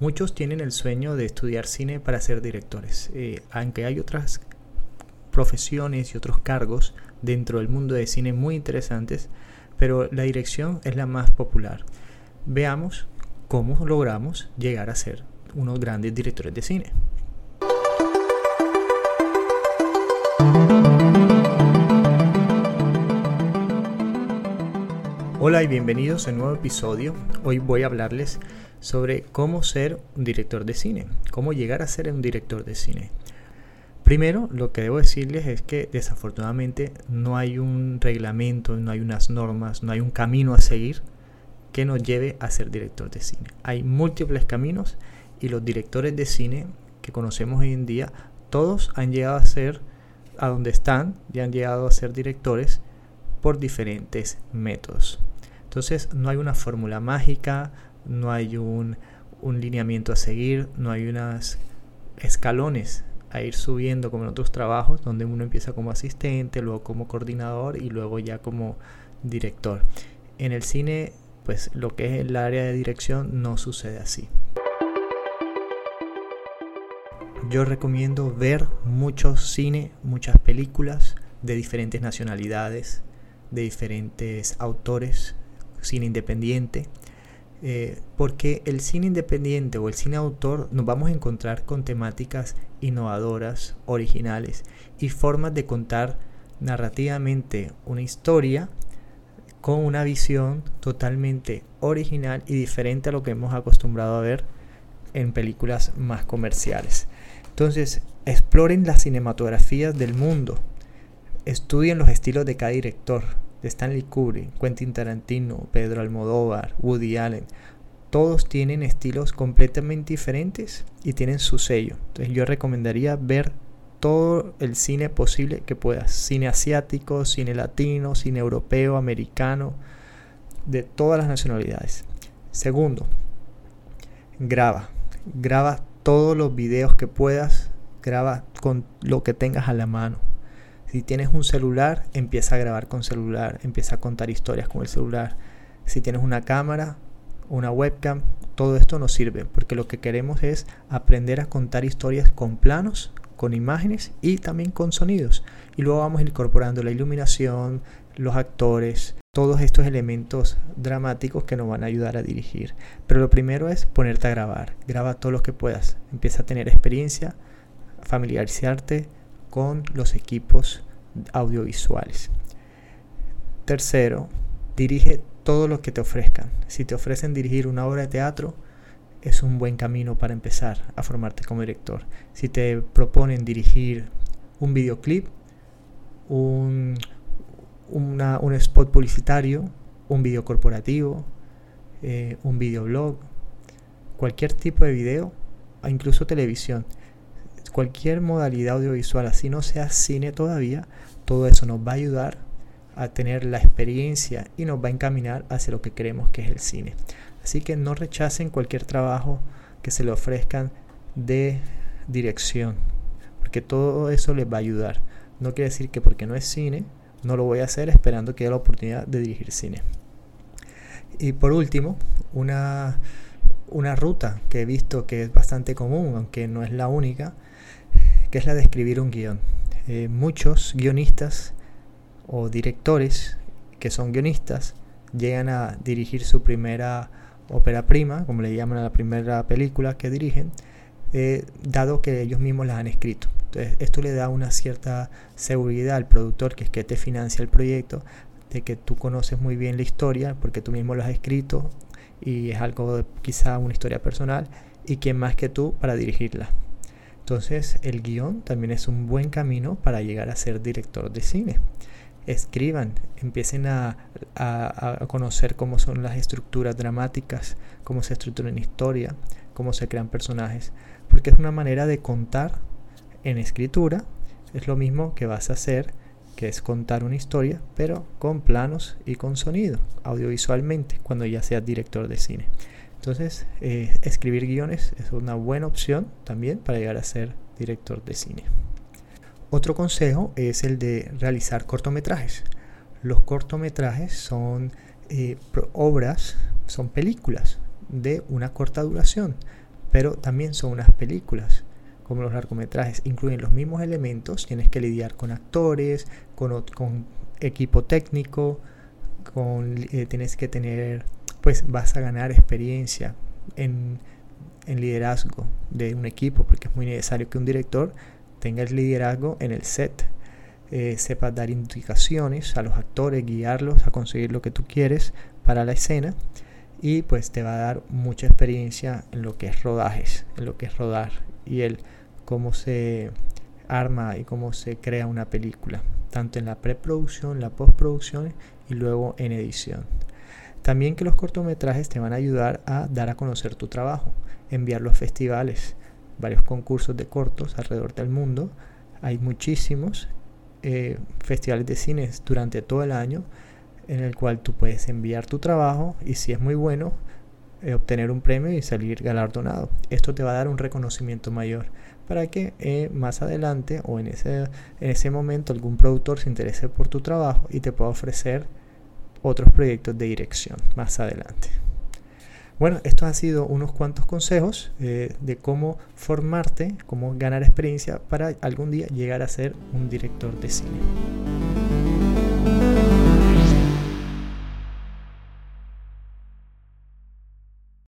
Muchos tienen el sueño de estudiar cine para ser directores, eh, aunque hay otras profesiones y otros cargos dentro del mundo de cine muy interesantes, pero la dirección es la más popular. Veamos cómo logramos llegar a ser unos grandes directores de cine. Hola y bienvenidos a un nuevo episodio. Hoy voy a hablarles sobre cómo ser un director de cine, cómo llegar a ser un director de cine. Primero, lo que debo decirles es que desafortunadamente no hay un reglamento, no hay unas normas, no hay un camino a seguir que nos lleve a ser director de cine. Hay múltiples caminos y los directores de cine que conocemos hoy en día, todos han llegado a ser a donde están y han llegado a ser directores por diferentes métodos. Entonces no hay una fórmula mágica, no hay un, lineamiento a seguir, no hay unos escalones a ir subiendo como en otros trabajos, donde uno empieza como asistente, luego como coordinador y luego ya como director. En el cine, pues lo que es el área de dirección no sucede así. Yo recomiendo ver mucho cine, muchas películas de diferentes nacionalidades, de diferentes autores, cine independiente, eh, porque el cine independiente o el cine autor nos vamos a encontrar con temáticas innovadoras, originales y formas de contar narrativamente una historia con una visión totalmente original y diferente a lo que hemos acostumbrado a ver en películas más comerciales. Entonces, exploren las cinematografías del mundo, estudien los estilos de cada director, de Stanley Kubrick, Quentin Tarantino, Pedro Almodóvar, Woody Allen, todos tienen estilos completamente diferentes y tienen su sello. Entonces yo recomendaría ver todo el cine posible que puedas. Cine asiático, cine latino, cine europeo, americano, de todas las nacionalidades. Segundo, graba. Graba todos los videos que puedas. Graba con lo que tengas a la mano. Si tienes un celular, empieza a grabar con celular, empieza a contar historias con el celular. Si tienes una cámara, una webcam, todo esto nos sirve porque lo que queremos es aprender a contar historias con planos, con imágenes y también con sonidos. Y luego vamos incorporando la iluminación, los actores, todos estos elementos dramáticos que nos van a ayudar a dirigir. Pero lo primero es ponerte a grabar. Graba todo lo que puedas. Empieza a tener experiencia, familiarizarte con los equipos audiovisuales. Tercero, dirige todo lo que te ofrezcan. Si te ofrecen dirigir una obra de teatro, es un buen camino para empezar a formarte como director. Si te proponen dirigir un videoclip, un, spot publicitario, un video corporativo, eh, un videoblog, cualquier tipo de video, incluso televisión, cualquier modalidad audiovisual, así no sea cine todavía, todo eso nos va a ayudar a tener la experiencia y nos va a encaminar hacia lo que queremos que es el cine. Así que no rechacen cualquier trabajo que se le ofrezcan de dirección, porque todo eso les va a ayudar. No quiere decir que porque no es cine, no lo voy a hacer esperando que haya la oportunidad de dirigir cine. Y por último, una, una ruta que he visto que es bastante común, aunque no es la única, que es la de escribir un guion. Eh, muchos guionistas o directores que son guionistas llegan a dirigir su primera ópera prima, como le llaman a la primera película que dirigen, eh, dado que ellos mismos las han escrito. Entonces, esto le da una cierta seguridad al productor, que es que te financia el proyecto, de que tú conoces muy bien la historia, porque tú mismo lo has escrito y es algo, quizá una historia personal, y quién más que tú para dirigirla. Entonces el guion también es un buen camino para llegar a ser director de cine. Escriban, empiecen a, conocer cómo son las estructuras dramáticas, cómo se estructura una historia, cómo se crean personajes, porque es una manera de contar en escritura, es lo mismo que vas a hacer, que es contar una historia, pero con planos y con sonido, audiovisualmente, cuando ya seas director de cine. Entonces, eh, escribir guiones es una buena opción también para llegar a ser director de cine. Otro consejo es el de realizar cortometrajes. Los cortometrajes son eh, obras, son películas de una corta duración. pero también son unas películas como los largometrajes incluyen los mismos elementos, tienes que lidiar con actores, con, equipo técnico, con, eh, tienes que tener, pues vas a ganar experiencia en, liderazgo de un equipo, porque es muy necesario que un director tenga el liderazgo en el set, eh, sepa dar indicaciones a los actores, guiarlos a conseguir lo que tú quieres para la escena y pues te va a dar mucha experiencia en lo que es rodajes, en lo que es rodar y el cómo se arma y cómo se crea una película, tanto en la preproducción, la postproducción y luego en edición. También que los cortometrajes te van a ayudar a dar a conocer tu trabajo, enviarlo a festivales, varios concursos de cortos alrededor del mundo. Hay muchísimos eh, festivales de cines durante todo el año en el cual tú puedes enviar tu trabajo y si es muy bueno, eh, obtener un premio y salir galardonado. Esto te va a dar un reconocimiento mayor para que eh, más adelante o en ese, en ese momento algún productor se interese por tu trabajo y te pueda ofrecer otros proyectos de dirección más adelante. Bueno, estos han sido unos cuantos consejos eh, de cómo formarte, cómo ganar experiencia para algún día llegar a ser un director de cine.